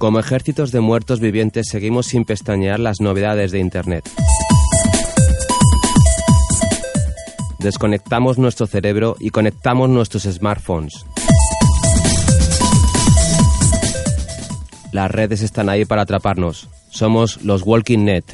Como ejércitos de muertos vivientes seguimos sin pestañear las novedades de Internet. Desconectamos nuestro cerebro y conectamos nuestros smartphones. Las redes están ahí para atraparnos. Somos los Walking Net.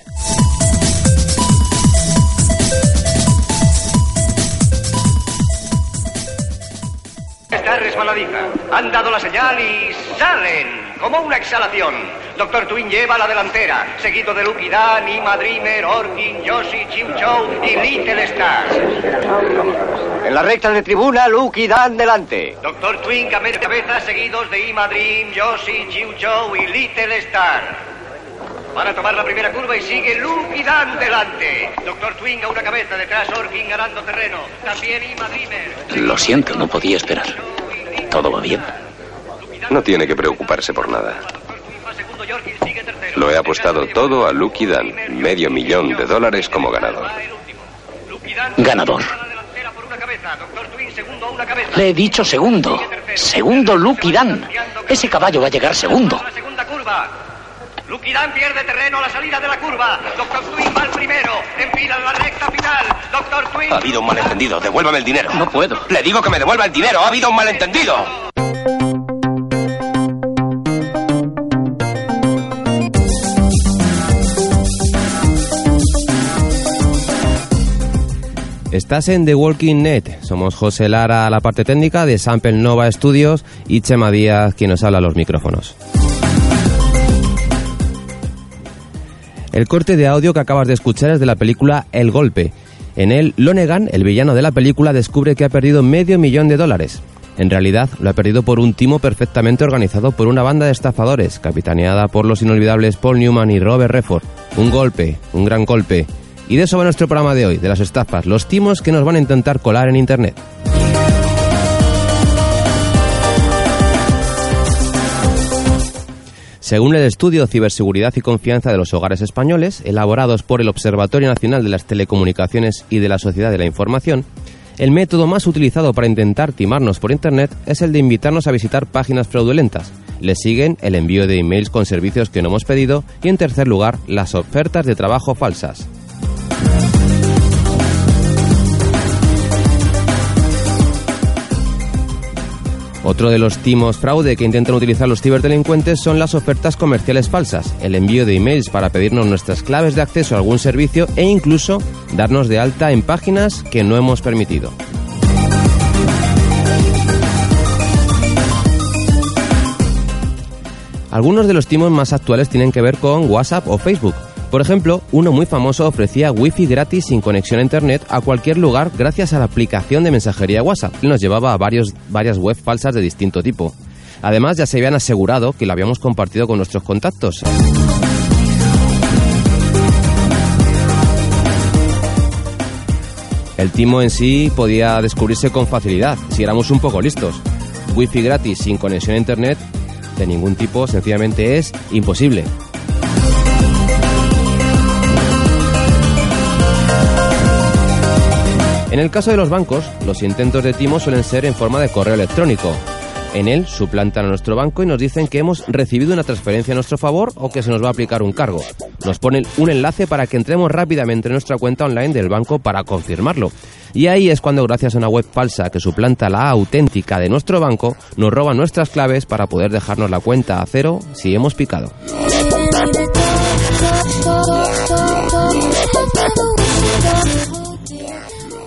Resbaladiza. Han dado la señal y salen como una exhalación. Doctor Twin lleva la delantera, seguido de Lucky Dan, Ima Dreamer, Orkin, Yoshi, Chiu Chow y Little Star. En la recta de tribuna, Lucky Dan delante. Doctor Twin a media cabeza, seguidos de Ima Dream, Yoshi, Chiu Chow y Little Star. Van a tomar la primera curva y sigue Lucky Dan delante. Doctor Twing a una cabeza, detrás Orkin ganando terreno. También Ima Dreamer. Lo siento, no podía esperar. ¿Todo va bien? No tiene que preocuparse por nada. Lo he apostado todo a Lucky Dan. Medio millón de dólares como ganador. Ganador. Le he dicho segundo. Segundo Lucky Dan. Ese caballo va a llegar segundo. Lucky Dan pierde terreno a la salida de la curva. Doctor Twin va al primero. Enfila la recta final. Doctor Twin. Ha habido un malentendido. Devuélvame el dinero. No puedo. Le digo que me devuelva el dinero. Ha habido un malentendido. Estás en The Walking Net. Somos José Lara a la parte técnica de Sample Nova Studios y Chema Díaz quien nos habla a los micrófonos. El corte de audio que acabas de escuchar es de la película El Golpe. En él, Lonegan, el villano de la película, descubre que ha perdido medio millón de dólares. En realidad, lo ha perdido por un timo perfectamente organizado por una banda de estafadores, capitaneada por los inolvidables Paul Newman y Robert Redford. Un golpe, un gran golpe. Y de eso va nuestro programa de hoy, de las estafas, los timos que nos van a intentar colar en Internet. Según el estudio Ciberseguridad y Confianza de los Hogares Españoles, elaborados por el Observatorio Nacional de las Telecomunicaciones y de la Sociedad de la Información, el método más utilizado para intentar timarnos por Internet es el de invitarnos a visitar páginas fraudulentas. Le siguen el envío de emails con servicios que no hemos pedido y, en tercer lugar, las ofertas de trabajo falsas. Otro de los timos fraude que intentan utilizar los ciberdelincuentes son las ofertas comerciales falsas, el envío de emails para pedirnos nuestras claves de acceso a algún servicio e incluso darnos de alta en páginas que no hemos permitido. Algunos de los timos más actuales tienen que ver con WhatsApp o Facebook. Por ejemplo, uno muy famoso ofrecía wifi gratis sin conexión a internet a cualquier lugar gracias a la aplicación de mensajería WhatsApp. Nos llevaba a varios, varias webs falsas de distinto tipo. Además, ya se habían asegurado que lo habíamos compartido con nuestros contactos. El timo en sí podía descubrirse con facilidad si éramos un poco listos. Wifi gratis sin conexión a internet de ningún tipo sencillamente es imposible. En el caso de los bancos, los intentos de timo suelen ser en forma de correo electrónico. En él suplantan a nuestro banco y nos dicen que hemos recibido una transferencia a nuestro favor o que se nos va a aplicar un cargo. Nos ponen un enlace para que entremos rápidamente en nuestra cuenta online del banco para confirmarlo. Y ahí es cuando gracias a una web falsa que suplanta la auténtica de nuestro banco, nos roban nuestras claves para poder dejarnos la cuenta a cero si hemos picado.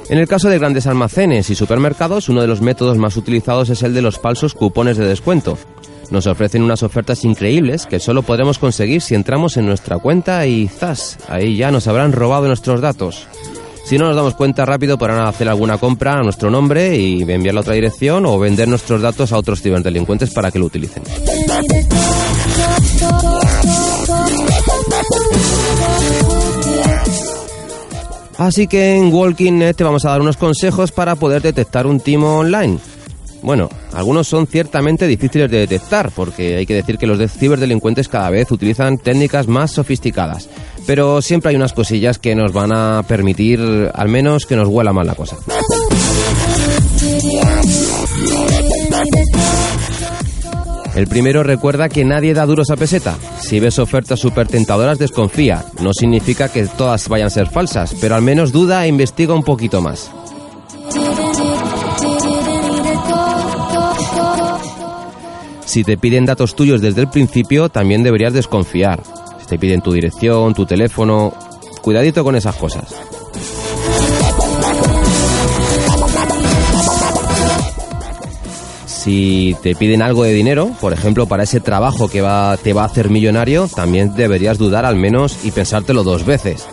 En el caso de grandes almacenes y supermercados, uno de los métodos más utilizados es el de los falsos cupones de descuento. Nos ofrecen unas ofertas increíbles que solo podremos conseguir si entramos en nuestra cuenta y ¡zas! Ahí ya nos habrán robado nuestros datos. Si no nos damos cuenta rápido podrán hacer alguna compra a nuestro nombre y enviarla a otra dirección o vender nuestros datos a otros ciberdelincuentes para que lo utilicen. Así que en Walking Net te vamos a dar unos consejos para poder detectar un timo online. Bueno, algunos son ciertamente difíciles de detectar, porque hay que decir que los ciberdelincuentes cada vez utilizan técnicas más sofisticadas. Pero siempre hay unas cosillas que nos van a permitir, al menos, que nos huela mal la cosa. El primero recuerda que nadie da duros a peseta. Si ves ofertas súper tentadoras, desconfía. No significa que todas vayan a ser falsas, pero al menos duda e investiga un poquito más. Si te piden datos tuyos desde el principio, también deberías desconfiar. Si te piden tu dirección, tu teléfono, cuidadito con esas cosas. Si te piden algo de dinero, por ejemplo, para ese trabajo que va, te va a hacer millonario, también deberías dudar al menos y pensártelo dos veces.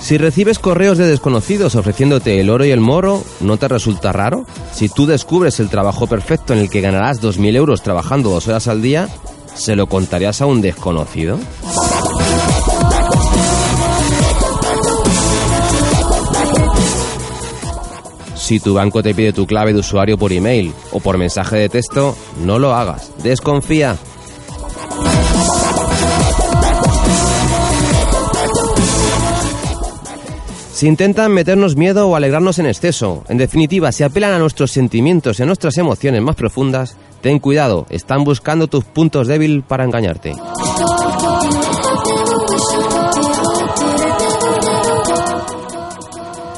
Si recibes correos de desconocidos ofreciéndote el oro y el moro, ¿no te resulta raro? Si tú descubres el trabajo perfecto en el que ganarás 2.000 euros trabajando dos horas al día, ¿se lo contarías a un desconocido? Si tu banco te pide tu clave de usuario por email o por mensaje de texto, no lo hagas. Desconfía. Si intentan meternos miedo o alegrarnos en exceso, en definitiva, si apelan a nuestros sentimientos y a nuestras emociones más profundas, ten cuidado, están buscando tus puntos débiles para engañarte.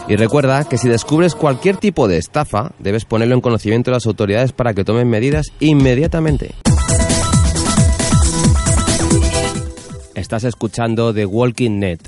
Y recuerda que si descubres cualquier tipo de estafa, debes ponerlo en conocimiento de las autoridades para que tomen medidas inmediatamente. Estás escuchando The Walking Net.